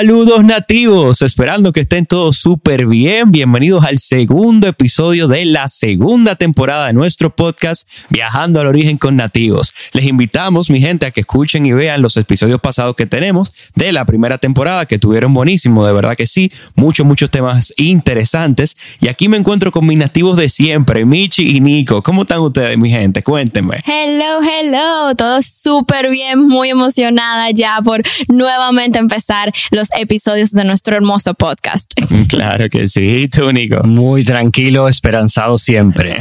Saludos nativos, esperando que estén todos súper bien. Bienvenidos al segundo episodio de la segunda temporada de nuestro podcast Viajando al Origen con Nativos. Les invitamos, mi gente, a que escuchen y vean los episodios pasados que tenemos de la primera temporada, que tuvieron buenísimo, de verdad que sí. Muchos, muchos temas interesantes. Y aquí me encuentro con mis nativos de siempre, Michi y Nico. ¿Cómo están ustedes, mi gente? Cuéntenme. Hello, hello. Todo súper bien, muy emocionada ya por nuevamente empezar los episodios de nuestro hermoso podcast. Claro que sí, tú, Nico. Muy tranquilo, esperanzado siempre.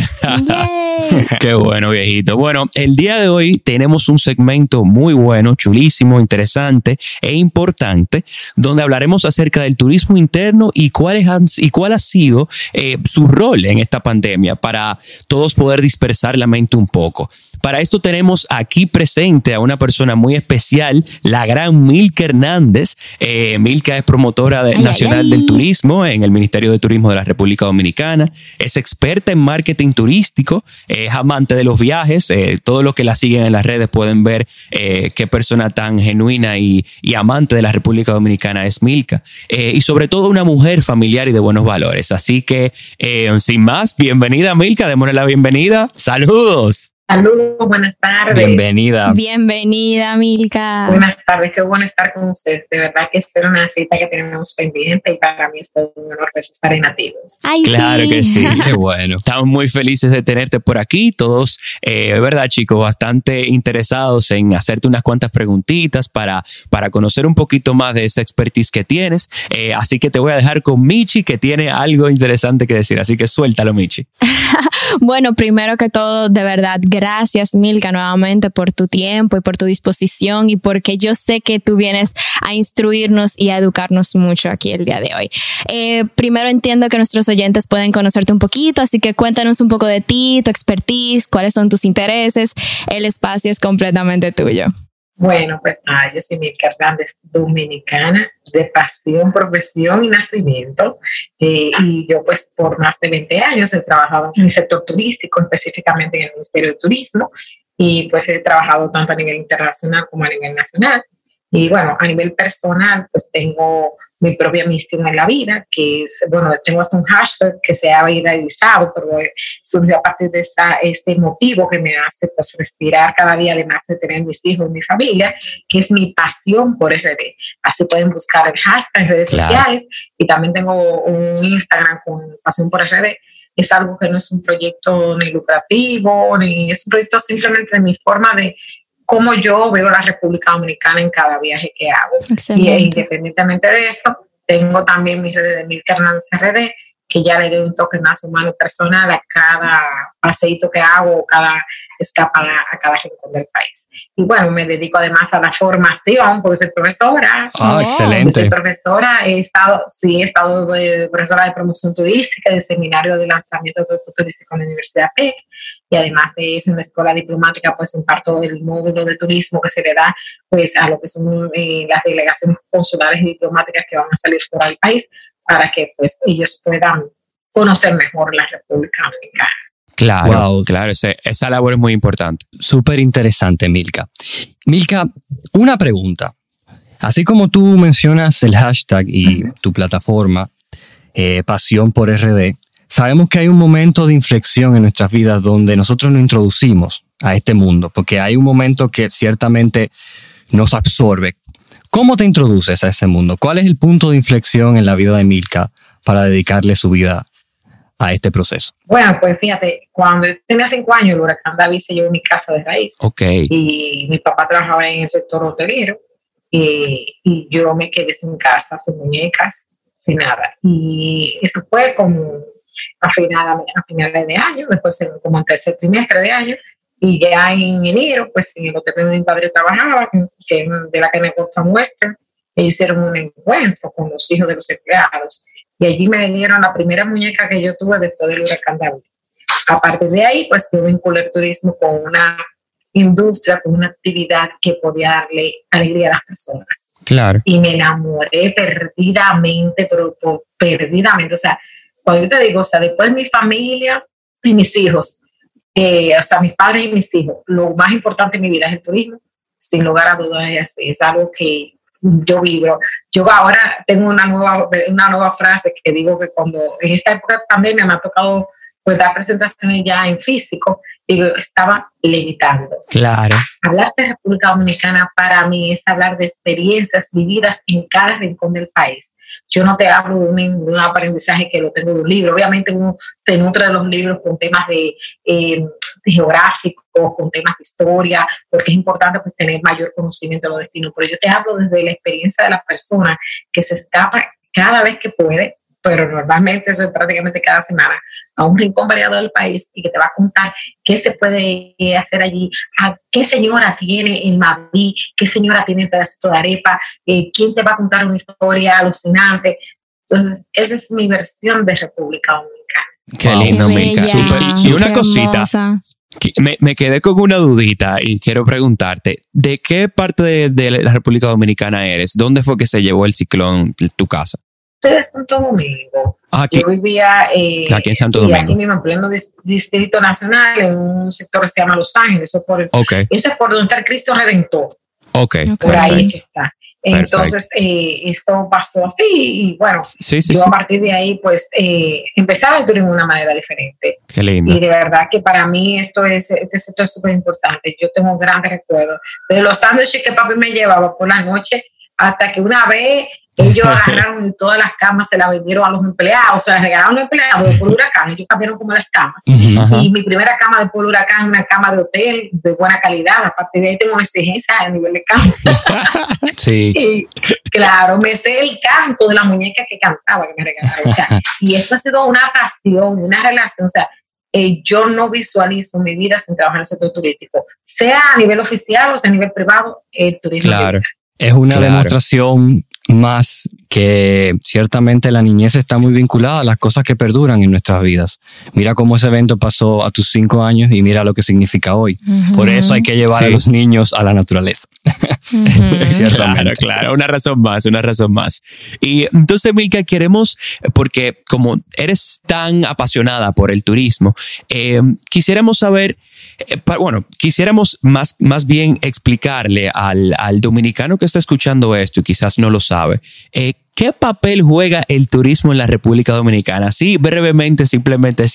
Qué bueno, viejito. Bueno, el día de hoy tenemos un segmento muy bueno, chulísimo, interesante e importante, donde hablaremos acerca del turismo interno y cuál, y cuál ha sido eh, su rol en esta pandemia para todos poder dispersar la mente un poco. Para esto tenemos aquí presente a una persona muy especial, la gran Milka Hernández. Eh, Milka es promotora nacional del turismo en el Ministerio de Turismo de la República Dominicana. Es experta en marketing turístico, es amante de los viajes. Eh, todo lo que la siguen en las redes pueden ver eh, qué persona tan genuina y, amante de la República Dominicana es Milka. y sobre todo una mujer familiar y de buenos valores. Así que, sin más, bienvenida Milka, démosle la bienvenida. Saludos. Saludos, buenas tardes. Bienvenida. Bienvenida, Milka. Buenas tardes, qué bueno estar con ustedes. De verdad que es una cita que tenemos pendiente y para mí es todo un honor pues, estar en Nativos. claro que sí, qué bueno. Estamos muy felices de tenerte por aquí, todos, eh, verdad, chicos, bastante interesados en hacerte unas cuantas preguntitas para, para conocer un poquito más de esa expertise que tienes. Eh, así que te voy a dejar con Michi, que tiene algo interesante que decir. Así que suéltalo, Michi. bueno, primero que todo, de verdad, Gracias, Milka, nuevamente por tu tiempo y por tu disposición y porque yo sé que tú vienes a instruirnos y a educarnos mucho aquí el día de hoy. Eh, primero entiendo que nuestros oyentes pueden conocerte un poquito, así que cuéntanos un poco de ti, tu expertise, cuáles son tus intereses. El espacio es completamente tuyo. Bueno, pues ah, yo soy Milka Hernández, dominicana, de pasión, profesión y nacimiento. Y yo pues por más de 20 años he trabajado en el sector turístico, específicamente en el Ministerio de Turismo, y pues he trabajado tanto a nivel internacional como a nivel nacional. Y bueno, a nivel personal, pues tengo mi propia misión en la vida, que es, bueno, tengo hasta un hashtag que se ha viralizado, pero surgió a partir de esta, este motivo que me hace pues, respirar cada día, además de tener mis hijos y mi familia, que es mi pasión por RD. Así pueden buscar el hashtag en redes sociales y también tengo un Instagram con pasión por RD. Es algo que no es un proyecto ni lucrativo, ni es un proyecto simplemente de mi forma de cómo yo veo la República Dominicana en cada viaje que hago. Y independientemente de eso, tengo también mis redes de Milka Hernández RD, que ya le doy un toque más humano y personal a cada paseíto que hago, cada escapada a cada rincón del país. Y bueno, me dedico además a la formación, porque soy profesora. Ah, excelente. Soy profesora, he estado, sí, he estado de profesora de promoción turística, de seminario de lanzamiento de producto turístico en la Universidad PEC, y además de eso en la escuela diplomática, pues imparto el módulo de turismo que se le da pues a lo que son eh, las delegaciones consulares y diplomáticas que van a salir fuera del país para que pues ellos puedan conocer mejor la República Dominicana. Claro, claro, esa labor es muy importante. Súper interesante, Milka. Milka, una pregunta. Así como tú mencionas el hashtag y tu plataforma, eh, Pasión por RD, sabemos que hay un momento de inflexión en nuestras vidas donde nosotros nos introducimos a este mundo, porque hay un momento que ciertamente nos absorbe. ¿Cómo te introduces a ese mundo? ¿Cuál es el punto de inflexión en la vida de Milka para dedicarle su vida a este proceso? Bueno, pues fíjate, cuando tenía cinco años, el huracán David se llevó mi casa de raíz. Ok. Y mi papá trabajaba en el sector hotelero y, y yo me quedé sin casa, sin muñecas, sin nada. Y eso fue como a finales, a finales de año, después como en tercer trimestre de año, y ya en enero, pues en el hotel donde mi padre trabajaba, que de la cadena Gotham Western, ellos hicieron un encuentro con los hijos de los empleados y allí me dieron la primera muñeca que yo tuve después del huracán David. A partir de ahí, pues yo vinculé el turismo con una industria, con una actividad que podía darle alegría a las personas. Claro. Y me enamoré perdidamente, pero, perdidamente. O sea, cuando yo te digo, o sea, después mi familia y mis hijos, eh, o sea, mis padres y mis hijos, lo más importante en mi vida es el turismo, sin lugar a dudas es algo que yo vibro. Yo ahora tengo una nueva, una nueva frase que digo que cuando en esta época de pandemia me ha tocado pues dar presentaciones ya en físico, digo, estaba levitando. Claro. Hablar de República Dominicana para mí es hablar de experiencias vividas en cada rincón del país. Yo no te hablo de un, aprendizaje que lo tengo de un libro. Obviamente uno se nutre de los libros con temas de, eh, geográficos, con temas de historia, porque es importante pues, tener mayor conocimiento de los destinos. Pero yo te hablo desde la experiencia de la persona que se escapa cada vez que puede pero normalmente eso es prácticamente cada semana, a un rincón variado del país y que te va a contar qué se puede hacer allí, a qué señora tiene el Mavi, qué señora tiene el pedacito de arepa, eh, quién te va a contar una historia alucinante. Entonces, esa es mi versión de República Dominicana. Qué lindo, Milka. Y una cosita. Me, me, quedé con una dudita y quiero preguntarte, ¿de qué parte de, de, la República Dominicana eres? ¿Dónde fue que se llevó el ciclón tu casa? Soy de Santo Domingo. Yo vivía eh, aquí en Santo Domingo. Aquí mismo, en pleno Distrito Nacional, en un sector que se llama Los Ángeles. Eso, por, eso es por donde está el Cristo Redentor. Okay. Por ahí está. Entonces, eh, esto pasó así y bueno, yo a partir de ahí pues eh, empezaba el turismo de una manera diferente. Qué lindo. Y de verdad que para mí esto es, este sector es súper importante. Yo tengo un gran recuerdo de los sándwiches que papi me llevaba por la noche hasta que una vez ellos agarraron todas las camas, se las vendieron a los empleados, se las regalaron a los empleados de Pueblo Huracán, ellos cambiaron como las camas. y mi primera cama de Pueblo Huracán, una cama de hotel de buena calidad, a partir de ahí tengo una exigencia a nivel de cama. sí. Y, claro, me sé el canto de la muñeca que cantaba, que me regalaron. O sea, y esto ha sido una pasión, una relación, o sea, eh, yo no visualizo mi vida sin trabajar en el sector turístico, sea a nivel oficial o sea a nivel privado, el turismo. Claro. Es una demostración más que ciertamente la niñez está muy vinculada a las cosas que perduran en nuestras vidas. Mira cómo ese evento pasó a tus cinco años y mira lo que significa hoy. Por eso hay que llevar a los niños a la naturaleza. claro, claro, una razón más, una razón más. Y entonces, Milka, queremos, porque como eres tan apasionada por el turismo, eh, quisiéramos saber, eh, bueno, quisiéramos más, más bien explicarle al, al dominicano que está escuchando esto y quizás no lo sabe, eh, ¿Qué papel juega el turismo en la República Dominicana? Sí, brevemente, simplemente,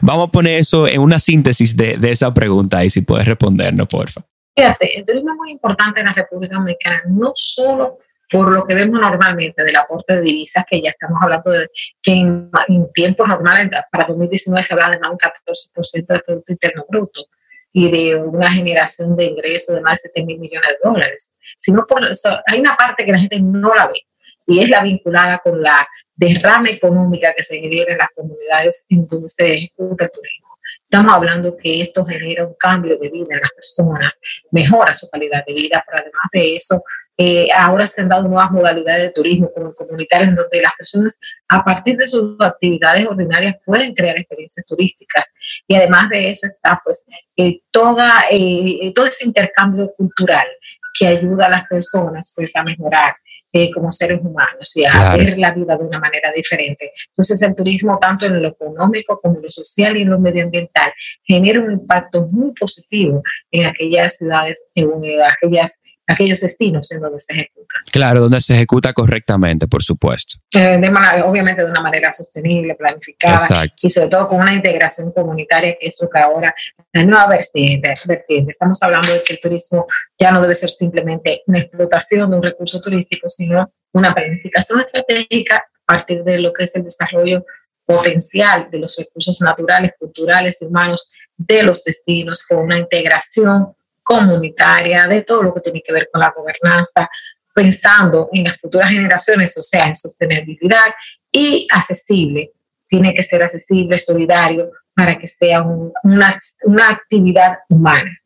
vamos a poner eso en una síntesis de, esa pregunta y si puedes respondernos, por favor. Fíjate, el turismo es muy importante en la República Dominicana, no solo por lo que vemos normalmente del aporte de divisas, que ya estamos hablando de que en, tiempos normales, para 2019 se habla de más un 14% del Producto Interno Bruto y de una generación de ingresos de más de 7 mil millones de dólares sino por hay una parte que la gente no la ve y es la vinculada con la derrama económica que se genera en las comunidades en donde se ejecuta el turismo. Estamos hablando que esto genera un cambio de vida en las personas, mejora su calidad de vida, pero además de eso, eh, ahora se han dado nuevas modalidades de turismo como comunitario en donde las personas a partir de sus actividades ordinarias pueden crear experiencias turísticas y además de eso está pues eh, toda, eh, todo ese intercambio cultural que ayuda a las personas pues a mejorar eh, como seres humanos y a ver la vida de una manera diferente. Entonces el turismo, tanto en lo económico como en lo social y en lo medioambiental, genera un impacto muy positivo en aquellas ciudades, en aquellas aquellos destinos en donde se ejecuta. Claro, donde se ejecuta correctamente, por supuesto. Eh, de obviamente de una manera sostenible, planificada y sobre todo con una integración comunitaria, que es lo que ahora la nueva vertiente, vertiente. Estamos hablando de que el turismo ya no debe ser simplemente una explotación de un recurso turístico, sino una planificación estratégica a partir de lo que es el desarrollo potencial de los recursos naturales, culturales y humanos de los destinos, con una integración comunitaria, de todo lo que tiene que ver con la gobernanza, pensando en las futuras generaciones, o sea, en sostenibilidad y accesible. Tiene que ser accesible, solidario, para que sea una, una actividad humana.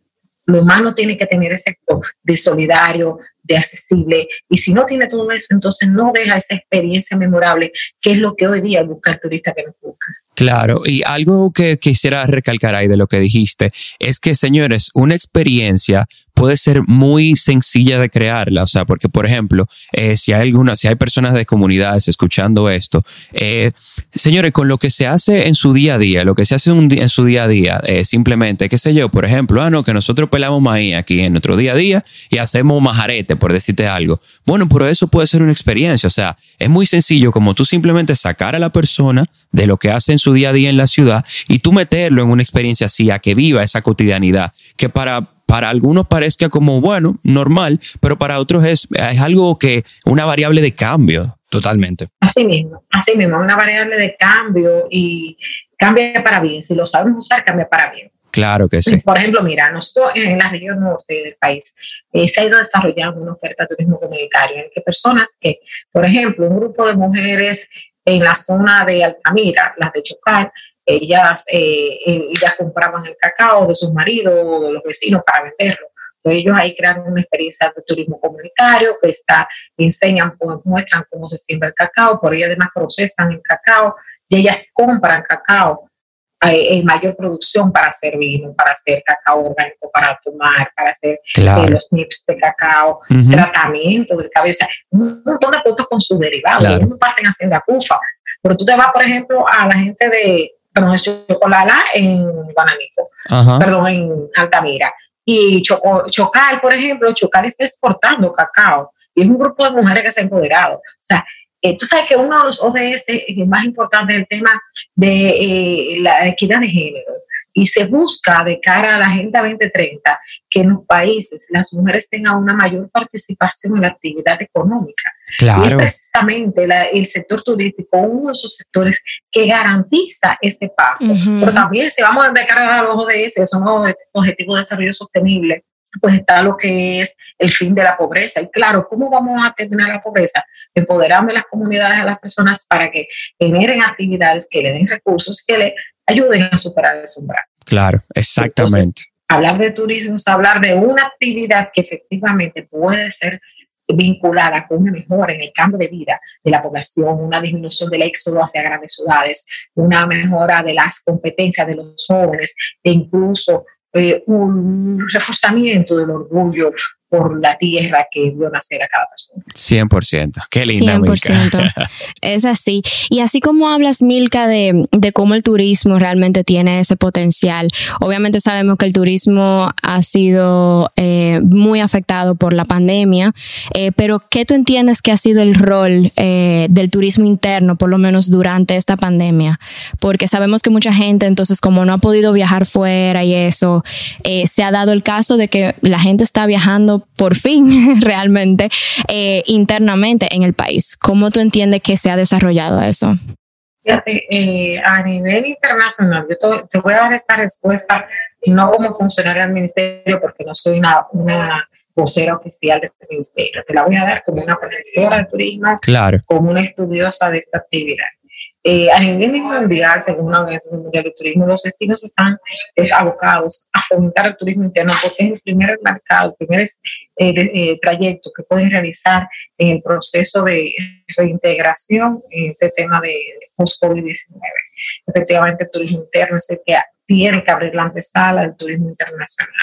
Lo humano tiene que tener ese de solidario, de accesible. Y si no tiene todo eso, entonces no deja esa experiencia memorable, que es lo que hoy día busca el turista que nos busca. Claro, y algo que quisiera recalcar ahí de lo que dijiste es que, señores, una experiencia puede ser muy sencilla de crearla. O sea, porque, por ejemplo, eh, si hay si hay personas de comunidades escuchando esto, eh, señores, con lo que se hace en su día a día, lo que se hace en su día a día, eh, simplemente, qué sé yo, por ejemplo, ah, no, que nosotros pelamos maíz aquí en nuestro día a día y hacemos majarete, por decirte algo. Bueno, pero eso puede ser una experiencia. O sea, es muy sencillo como tú simplemente sacar a la persona de lo que hace en su día a día en la ciudad y tú meterlo en una experiencia así, a que viva esa cotidianidad, que para para algunos parezca como, bueno, normal, pero para otros es, es algo que, una variable de cambio. Totalmente. Así mismo, así mismo, una variable de cambio y cambia para bien. Si lo sabemos usar, cambia para bien. Claro que sí. Por ejemplo, mira, nosotros en la región norte del país eh, se ha ido desarrollando una oferta de turismo comunitario en que personas que, por ejemplo, un grupo de mujeres en la zona de Altamira, las de Chocar, ellas, eh, eh, ellas compraban el cacao de sus maridos o de los vecinos para venderlo. Entonces ellos ahí crean una experiencia de turismo comunitario que está, enseñan, pues, muestran cómo se siembra el cacao, por ahí además procesan el cacao y ellas compran cacao en mayor producción para hacer vino, para hacer cacao orgánico para tomar, para hacer eh, los nips de cacao, tratamiento del cabello, un montón de productos con sus derivados. Ellos no pasan haciendo cufa. Pero tú te vas, por ejemplo, a la gente de, perdón, es chocolate en Guanamico, perdón, en Altamira. Y Chocal, por ejemplo, Chocal está exportando cacao y es un grupo de mujeres que se ha empoderado. O sea, eh, tú sabes que uno de los ODS más importantes es el tema de eh, la equidad de género y se busca de cara a la Agenda 2030 que en los países las mujeres tengan una mayor participación en la actividad económica. Claro. Y es precisamente el sector turístico uno de esos sectores que garantiza ese paso. Pero también si vamos de cara a los ODS, son los objetivos de desarrollo sostenible, pues está lo que es el fin de la pobreza. Y claro, ¿cómo vamos a terminar la pobreza? Empoderando a las comunidades, a las personas para que generen actividades que le den recursos, que le ayuden a superar ese umbral. Claro, exactamente. hablar de turismo es hablar de una actividad que efectivamente puede ser vinculada con una mejora en el cambio de vida de la población, una disminución del éxodo hacia grandes ciudades, una mejora de las competencias de los jóvenes e incluso eh, un reforzamiento del orgullo por la tierra que vio nacer a cada persona. 100%. Qué linda. 100%. es así. Y así como hablas, Milka, de, de, cómo el turismo realmente tiene ese potencial, obviamente sabemos que el turismo ha sido eh, muy afectado por la pandemia, eh, pero ¿qué tú entiendes que ha sido el rol eh, del turismo interno, por lo menos durante esta pandemia? Porque sabemos que mucha gente, entonces, como no ha podido viajar fuera y eso, se ha dado el caso de que la gente está viajando por fin realmente eh, internamente en el país. ¿Cómo tú entiendes que se ha desarrollado eso? Fíjate, eh, a nivel internacional, yo te, voy a dar esta respuesta no como funcionaria del ministerio, porque no soy una, una vocera oficial del ministerio, te la voy a dar como una profesora de turismo, claro. como una estudiosa de esta actividad. Eh, a nivel mundial, según la Organización Mundial de Turismo, los destinos están abocados a fomentar el turismo interno porque es el primer mercado, el primer eh, eh, trayecto que pueden realizar en el proceso de reintegración en este tema de post-COVID-19. Efectivamente, el turismo interno es el que tiene que abrir la antesala del turismo internacional.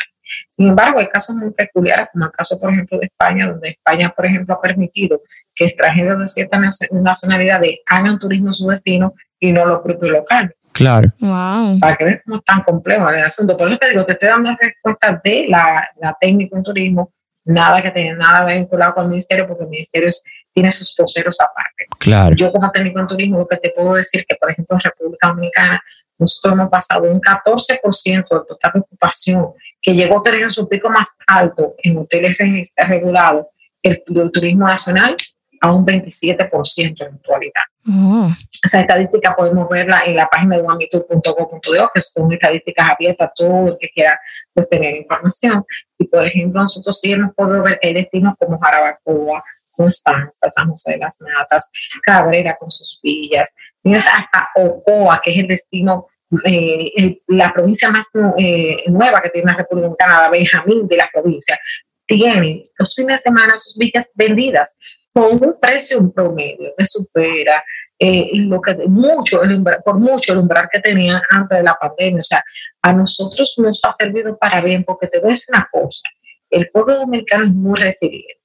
Sin embargo, hay casos muy peculiares, como el caso, por ejemplo, de España, donde España, por ejemplo, ha permitido que extranjeros de cierta nacionalidades hagan turismo en su destino y no lo propio local. Claro. Wow. Para que veas cómo es tan complejo el asunto. Por eso te digo, te estoy dando respuesta de la, la técnica en turismo, nada que tenga nada vinculado con el ministerio, porque el ministerio tiene sus poseros aparte. Claro. Yo como técnico en turismo, lo que te puedo decir que, por ejemplo, en República Dominicana, nosotros hemos pasado un 14% del total de ocupación, que llegó a tener su pico más alto en hoteles regulados, el, el turismo nacional a un 27% en actualidad. Oh. Esa estadística podemos verla en la página de guamitur.gov.do, que son estadísticas abiertas a todo el que quiera pues, tener información. Y, por ejemplo, nosotros sí hemos podido ver que hay destinos como Jarabacoa, Constanza, San José de las Matas, Cabrera con sus villas, tienes hasta Ocoa, que es el destino, eh, la provincia más eh, nueva que tiene la República Dominicana, Benjamín de la provincia, tiene los fines de semana sus villas vendidas con un precio promedio que supera eh, lo que mucho, por mucho el umbral que tenían antes de la pandemia. O sea, a nosotros nos ha servido para bien porque te voy a una cosa. el pueblo dominicano es muy resiliente.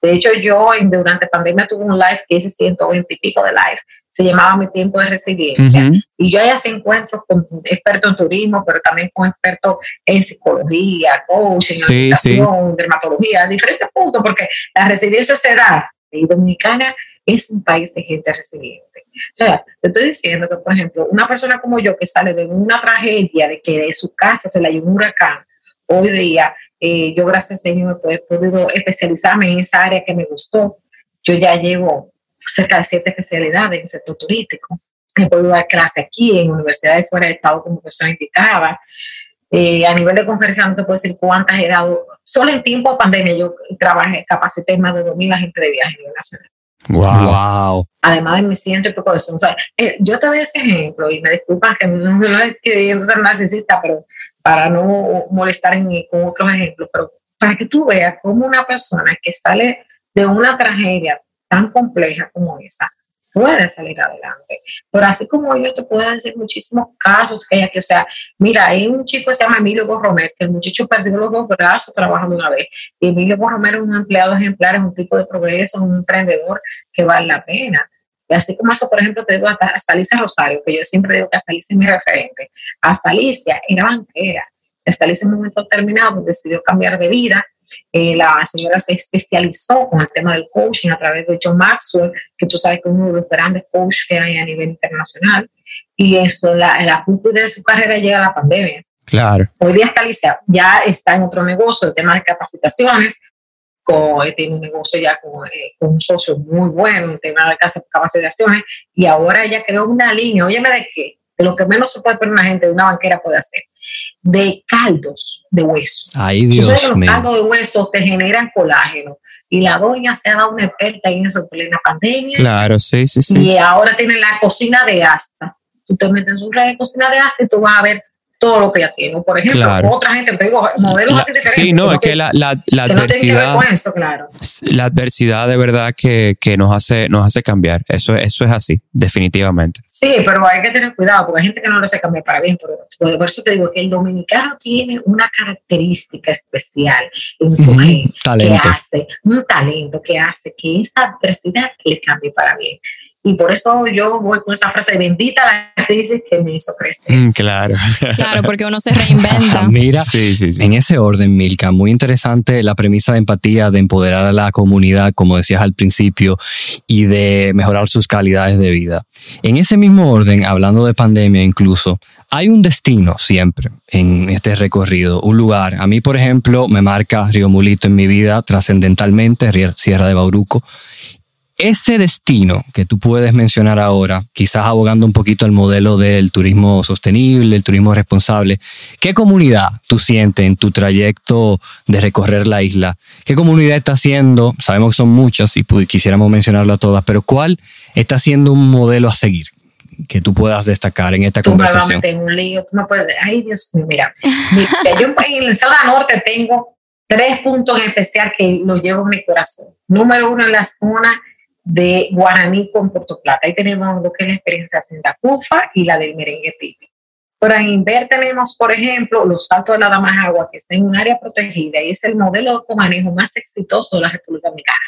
De hecho, yo en, durante pandemia tuve un live que hice 120 y pico de live, se llamaba Mi Tiempo de Resiliencia. Y yo allá se encuentro con expertos en turismo, pero también con expertos en psicología, coaching, sí, dermatología, diferentes puntos, porque la resiliencia se da. Y Dominicana es un país de gente resiliente. O sea, te estoy diciendo que, por ejemplo, una persona como yo que sale de una tragedia de que de su casa se le hay un huracán, hoy día eh, yo, gracias a Señor, he podido especializarme en esa área que me gustó. Yo ya llevo cerca de siete especialidades en el sector turístico. He podido dar clase aquí en universidades fuera de Estado como persona indicaba. Eh, a nivel de conferencia no te puedo decir cuántas he dado. Solo en tiempo de pandemia yo trabajé, capacité más de 2.000 agentes de viaje a nivel nacional. Wow. Además de mi ciento y poco de eso. O sea, eh, yo te doy ese ejemplo y me disculpan que no, no es que ser narcisista, pero para no molestar en, con otros ejemplos, pero para que tú veas cómo una persona que sale de una tragedia tan compleja como esa puede salir adelante. Pero así como yo te puedo decir muchísimos casos que hay aquí, o sea, mira, hay un chico que se llama Emilio Borromer, que el muchacho perdió los dos brazos trabajando una vez. Y Emilio Borromer es un empleado ejemplar, es un tipo de progreso, un emprendedor que vale la pena. Y así como eso, por ejemplo, te digo hasta, Alicia Rosario, que yo siempre digo que hasta Alicia es mi referente. Hasta Alicia era banquera. Hasta Alicia en un momento determinado decidió cambiar de vida. Eh, la señora se especializó con el tema del coaching a través de John Maxwell, que tú sabes que es uno de los grandes coaches que hay a nivel internacional. Y eso, la, la de su carrera llega a la pandemia. Claro. Hoy día está Alicia, ya está en otro negocio, el tema de capacitaciones, con, tiene un negocio ya eh, con, un socio muy bueno en tema de capacitaciones y ahora ella creó una línea, óyeme de qué, de lo que menos se puede poner una gente de una banquera puede hacer, de caldos de hueso. Ay, Dios Los caldos de hueso te generan colágeno. Y la doña se ha dado una experta en eso en la pandemia. Claro, sí, sí, sí. Y ahora tiene la cocina de asta. Tú te metes en su red de cocina de asta y tú vas a ver todo lo que ya tiene. Por ejemplo, otra gente, te digo, modelos así diferentes. Sí, no, es que la, la, la adversidad. No eso, claro. La adversidad de verdad que, que, nos, hace, nos hace cambiar. Eso, eso es así, definitivamente. Sí, pero hay que tener cuidado porque hay gente que no lo hace cambiar para bien. Pero, por eso te digo que el dominicano tiene una característica especial en su gente que hace, un talento que hace que esta adversidad le cambie para bien. Y por eso yo voy con esa frase, bendita la crisis que me hizo crecer. Mm, claro. Claro, porque uno se reinventa. Mira, en ese orden, Milka, muy interesante la premisa de empatía, de empoderar a la comunidad, como decías al principio, y de mejorar sus calidades de vida. En ese mismo orden, hablando de pandemia incluso, hay un destino siempre en este recorrido, un lugar. A mí, por ejemplo, me marca Río Mulito en mi vida trascendentalmente, Sierra de Bauruco, ese destino que tú puedes mencionar ahora, quizás abogando un poquito al modelo del turismo sostenible, el turismo responsable, ¿qué comunidad tú sientes en tu trayecto de recorrer la isla? ¿Qué comunidad está haciendo? Sabemos que son muchas y quisiéramos mencionarlo todas, pero ¿cuál está siendo un modelo a seguir? que tú puedas destacar en esta conversación. Me un lío, tú me puedes, ay Dios mío, mira, yo en el Zona Norte tengo tres puntos en especial que lo llevo en mi corazón. Número uno en la zona de guaraní con Puerto Plata. Ahí tenemos lo que es la experiencia la cufa y la del merengue típico. En Inver tenemos, por ejemplo, los saltos de la Damajagua, que está en un área protegida y es el modelo de comanejo más exitoso de la República Dominicana.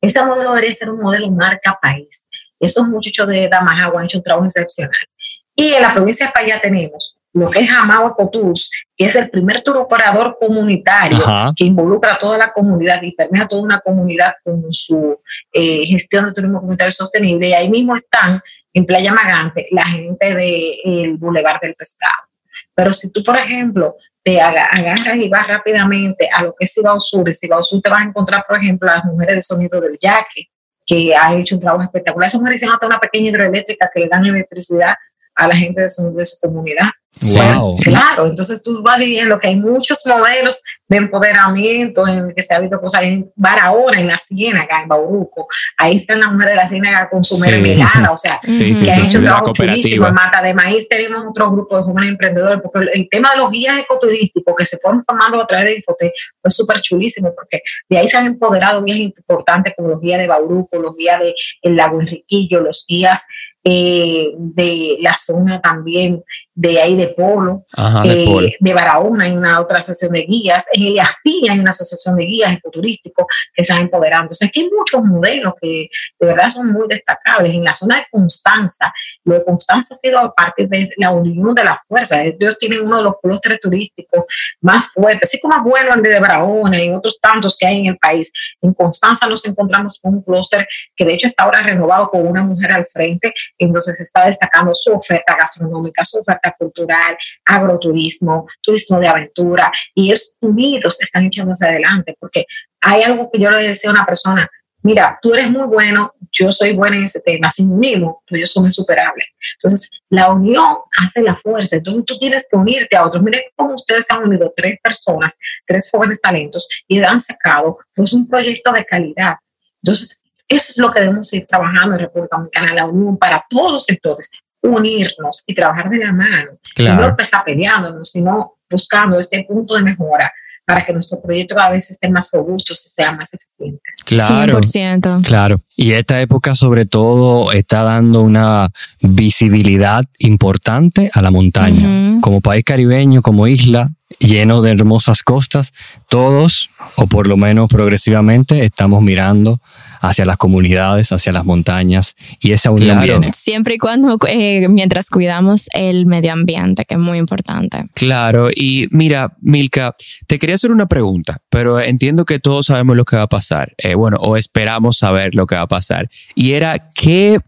Ese modelo debería ser un modelo marca país. Esos muchachos de Damajagua han hecho un trabajo excepcional. Y en la provincia de España tenemos lo que es Amado Ecotours, que es el primer tour operador comunitario que involucra a toda la comunidad y permite a toda una comunidad con su eh, gestión de turismo comunitario sostenible. Y ahí mismo están en Playa Magante la gente del Boulevard del Pescado. Pero si tú, por ejemplo, te agarras y vas rápidamente a lo que es Cibao Sur, y Cibao Sur te vas a encontrar, por ejemplo, a las mujeres de sonido del yaque, que han hecho un trabajo espectacular. Esas mujeres hicieron hasta una pequeña hidroeléctrica que le dan electricidad a la gente de su, de su comunidad. Wow. claro, entonces tú vas viendo que hay muchos modelos de empoderamiento en que se ha visto cosas en Barahona, en la Ciénaga, en Bauruco. Ahí están las mujeres de la Ciénaga con su mermelada, o sea, sí, que sí, hecho un trabajo chulísimo. En Mata de Maíz tenemos otro grupo de jóvenes emprendedores, porque el, tema de los guías ecoturísticos que se fueron formando a través de Infote fue súper chulísimo, porque de ahí se han empoderado guías importantes como los guías de Bauruco, los guías del Lago Enriquillo, los guías eh, de la zona también de ahí de Polo, de, eh, de, Barahona hay una otra asociación de guías, en el hay una asociación de guías ecoturísticos que están empoderando. O sea, que hay muchos modelos que de verdad son muy destacables. En la zona de Constanza, lo de Constanza ha sido a partir de la unión de las fuerzas. Ellos tienen uno de los clústeres turísticos más fuertes, así como es bueno el de Barahona y otros tantos que hay en el país. En Constanza nos encontramos con un clúster que de hecho está ahora renovado con una mujer al frente, entonces está destacando su oferta gastronómica, su oferta cultural, agroturismo, turismo de aventura, y ellos unidos están echándose adelante, porque hay algo que yo le decía a una persona, mira, tú eres muy bueno, yo soy buena en ese tema, sin unimos, tú y yo somos insuperables. Entonces, la unión hace la fuerza, entonces tú tienes que unirte a otros. Miren cómo ustedes han unido tres personas, tres jóvenes talentos, y han sacado pues un proyecto de calidad. Entonces, eso es lo que debemos ir trabajando en República Dominicana, la unión para todos los sectores, unirnos y trabajar de la mano. No empezar peleándonos, sino buscando ese punto de mejora para que nuestro proyecto cada vez esté más robusto y sea más eficiente. Claro, 100%. claro. Y esta época sobre todo está dando una visibilidad importante a la montaña. Como país caribeño, como isla, lleno de hermosas costas, todos, o por lo menos progresivamente, estamos mirando hacia las comunidades, hacia las montañas y esa unión viene. Siempre y cuando, eh, mientras cuidamos el medio ambiente, que es muy importante. Claro, y mira, Milka, te quería hacer una pregunta, pero entiendo que todos sabemos lo que va a pasar, eh, bueno, o esperamos saber lo que va a pasar, y era qué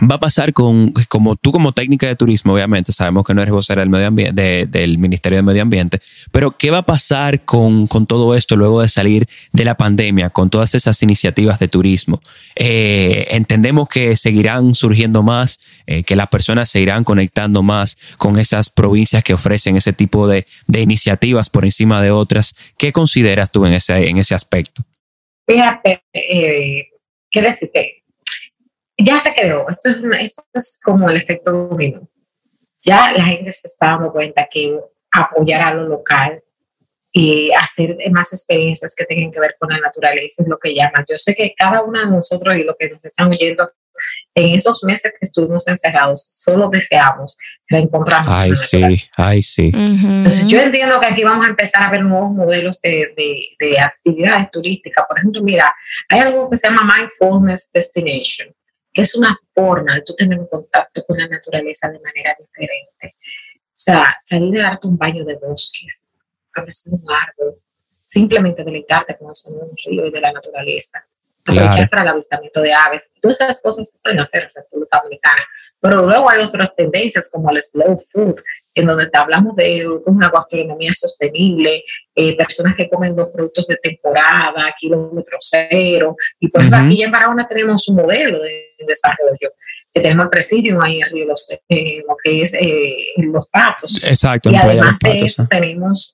va a pasar con, como tú como técnica de turismo, obviamente, sabemos que no eres vocera del, medio del Ministerio de Medio Ambiente, pero ¿qué va a pasar con, todo esto luego de salir de la pandemia, con todas esas iniciativas de turismo? Eh, entendemos que seguirán surgiendo más, eh, que las personas se irán conectando más con esas provincias que ofrecen ese tipo de, iniciativas por encima de otras. ¿Qué consideras tú en ese, en ese aspecto? Fíjate, eh, ¿qué decirte? Ya se quedó. Esto es, esto es como el efecto dominó. Ya la gente se está dando cuenta que apoyar a lo local y hacer más experiencias que tengan que ver con la naturaleza es lo que llaman. Yo sé que cada uno de nosotros y lo que nos están oyendo en esos meses que estuvimos encerrados, solo deseamos reencontrarnos. Ay, sí, ay, sí. Entonces, yo entiendo que aquí vamos a empezar a ver nuevos modelos de, de, de actividades turísticas. Por ejemplo, mira, hay algo que se llama Mindfulness Destination es una forma de tú tener un contacto con la naturaleza de manera diferente. O sea, salir a darte un baño de bosques, abrazar un árbol, simplemente deleitarte con un río y de la naturaleza, aprovechar para el avistamiento de aves. Todas esas cosas se pueden hacer en República Dominicana. Pero luego hay otras tendencias como el slow food, en donde te hablamos de una gastronomía sostenible, eh, personas que comen los productos de temporada, kilómetro cero. Y pues aquí en Barahona tenemos un modelo de desarrollo. Que tenemos el presidio ahí Río, los, eh, lo que es eh, Los Patos. Exacto. Y además de eso tenemos,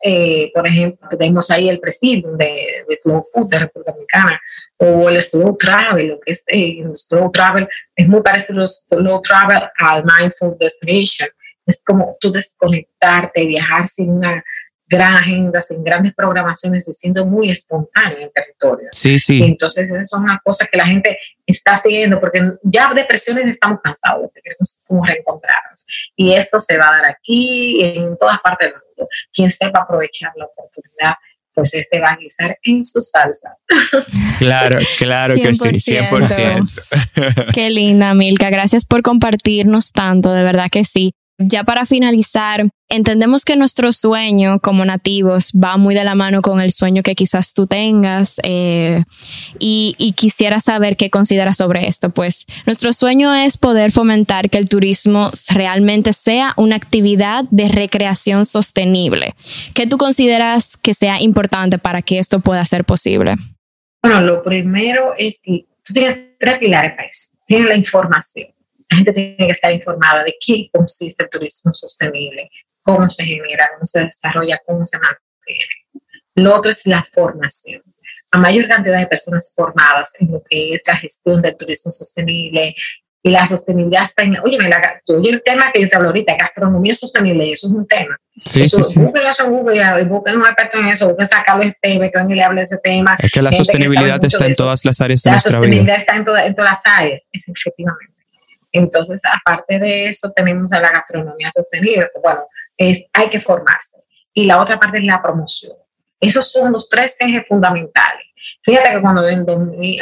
por ejemplo, tenemos ahí el presidio de, de Slow Food de República Dominicana o el Slow Travel, lo que es el Slow Travel, es muy parecido al Slow Travel al Mindful Destination es como tú desconectarte, viajar sin una gran agenda, sin grandes programaciones y siendo muy espontáneo en el territorio. Sí, sí. entonces, esas son las cosas que la gente está siguiendo, porque ya de presiones estamos cansados, queremos como reencontrarnos. Y eso se va a dar aquí, en todas partes del mundo. Quien sepa aprovechar la oportunidad, pues se va a guisar en su salsa. Claro, claro que sí, 100%. Qué linda, Milka. Gracias por compartirnos tanto, de verdad que sí. Ya para finalizar, entendemos que nuestro sueño como nativos va muy de la mano con el sueño que quizás tú tengas eh, y, quisiera saber qué consideras sobre esto. Pues nuestro sueño es poder fomentar que el turismo realmente sea una actividad de recreación sostenible. ¿Qué tú consideras que sea importante para que esto pueda ser posible? Bueno, lo primero es que tú tienes tres pilares para eso. Tienes la información la gente tiene que estar informada de qué consiste el turismo sostenible, cómo se genera, cómo se desarrolla, cómo se mantiene. Lo otro es la formación. A mayor cantidad de personas formadas en lo que es la gestión del turismo sostenible y la sostenibilidad está en, oye, oye el tema que yo te hablo ahorita, gastronomía sostenible, eso es un tema. Sí, eso, sí, sí. Google eso en Google, busquen un experto en eso, busquen sacarlo este, que venga y le hable de ese tema. Es que la sostenibilidad está en todas las áreas de la nuestra vida. La sostenibilidad está en, en todas las áreas, es efectivamente. Entonces, aparte de eso, tenemos a la gastronomía sostenible. Bueno, es, hay que formarse. Y la otra parte es la promoción. Esos son los tres ejes fundamentales. Fíjate que cuando en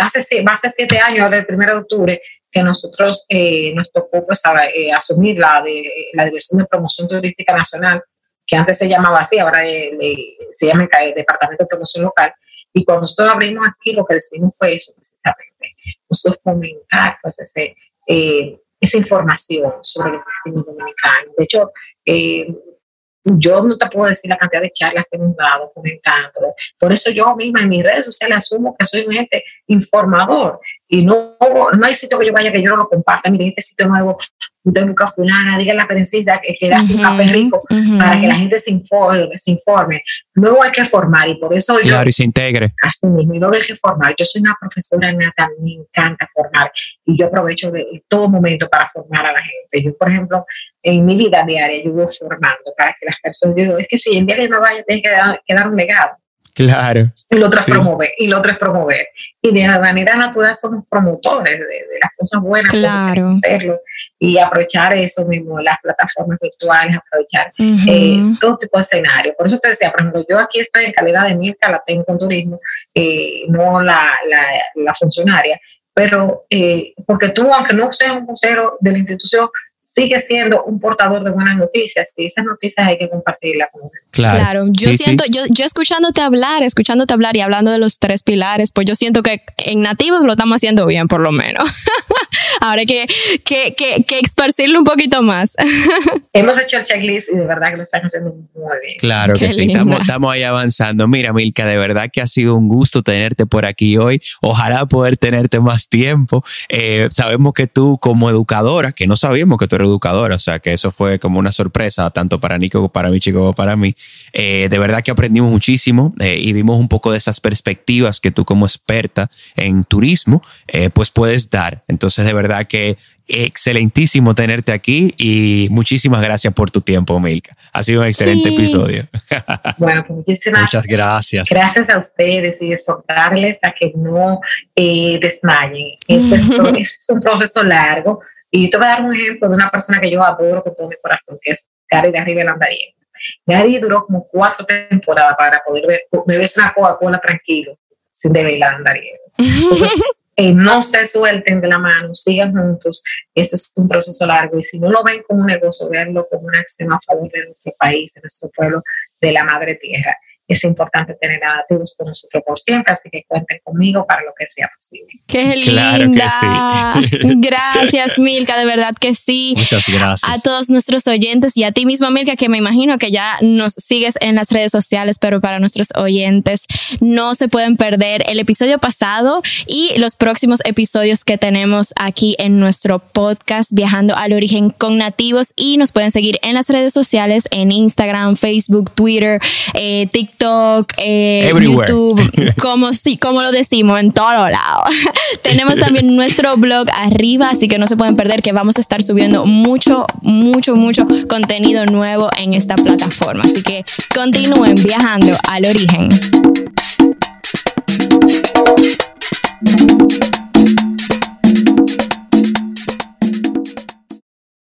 hace, hace siete años, ahora el 1 de octubre, que nosotros eh, nos tocó pues, eh, asumir la, de, la Dirección de Promoción Turística Nacional, que antes se llamaba así, ahora se llama el Departamento de Promoción Local. Y cuando nosotros abrimos aquí, lo que decimos fue eso, precisamente, nosotros fomentar pues, ese, eh, esa información sobre los destinos dominicanos. De hecho, eh, yo no te puedo decir la cantidad de charlas que hemos dado comentando. Por eso yo misma en mis redes sociales asumo que soy un ente informador y no, no hay sitio que yo vaya que yo no lo comparta. Mire, este sitio nuevo, usted busca fulana, diga la prensa que, que da su café rico para que la gente se informe, se informe. Luego hay que formar y por eso yo... Claro, y se integre. Así mismo, y luego hay que formar. Yo soy una profesora nata, me encanta formar y yo aprovecho de todo momento para formar a la gente. Yo, por ejemplo, en mi vida diaria, yo voy formando para que las personas, digo, es que si en día que no vaya, tiene que dar, que dar un legado. Claro. Y lo otro es promover, y lo otro es promover. Y de manera natural somos promotores de, las cosas buenas, claro. hacerlo y aprovechar eso mismo, las plataformas virtuales, aprovechar eh, todo tipo de escenario. Por eso te decía, por ejemplo, yo aquí estoy en calidad de Mirka, la tengo en turismo, eh, no la, la, la, funcionaria, pero eh, porque tú, aunque no seas un vocero de la institución, sigue siendo un portador de buenas noticias y esas noticias hay que compartirlas con Claro, claro. yo siento, Yo, yo escuchándote hablar, escuchándote hablar y hablando de los tres pilares, pues yo siento que en nativos lo estamos haciendo bien por lo menos. Ahora que, que, que, que esparcirlo un poquito más. Hemos hecho el checklist y de verdad que lo están haciendo muy bien. Claro que sí, estamos, estamos ahí avanzando. Mira, Milka, de verdad que ha sido un gusto tenerte por aquí hoy. Ojalá poder tenerte más tiempo. Eh, sabemos que tú como educadora, que no sabíamos que tú eres educadora, o sea que eso fue como una sorpresa, tanto para Nico como para mí, chico, como para mí. Eh, de verdad que aprendimos muchísimo eh, y vimos un poco de esas perspectivas que tú como experta en turismo, pues puedes dar. Entonces, de verdad que excelentísimo tenerte aquí y muchísimas gracias por tu tiempo, Milka. Ha sido un excelente episodio. Bueno, pues muchísimas Muchas gracias. Gracias a ustedes y exhortarles a que no eh, desmayen. Este es, un proceso largo y te voy a dar un ejemplo de una persona que yo adoro con todo mi corazón, que es Gary de Arriba Landarién. Gary duró como cuatro temporadas para poder beberse una Coca-Cola tranquilo, sin beber la Entonces, eh, no se suelten de la mano, sigan juntos. Este es un proceso largo y si no lo ven como un negocio, véanlo como una acción a favor de nuestro país, de nuestro pueblo, de la madre tierra es importante tener a todos con nosotros por siempre, así que cuenten conmigo para lo que sea posible. Qué linda. Gracias, Milka, de verdad que sí. Muchas gracias. A todos nuestros oyentes y a ti misma, Milka, que me imagino que ya nos sigues en las redes sociales, pero para nuestros oyentes no se pueden perder el episodio pasado y los próximos episodios que tenemos aquí en nuestro podcast Viajando al Origen con Nativos y nos pueden seguir en las redes sociales en Instagram, Facebook, Twitter, eh, TikTok TikTok, eh, YouTube, como, sí, como lo decimos, en todo lado. Tenemos también nuestro blog arriba, así que no se pueden perder que vamos a estar subiendo mucho, mucho, mucho contenido nuevo en esta plataforma. Así que continúen viajando al origen.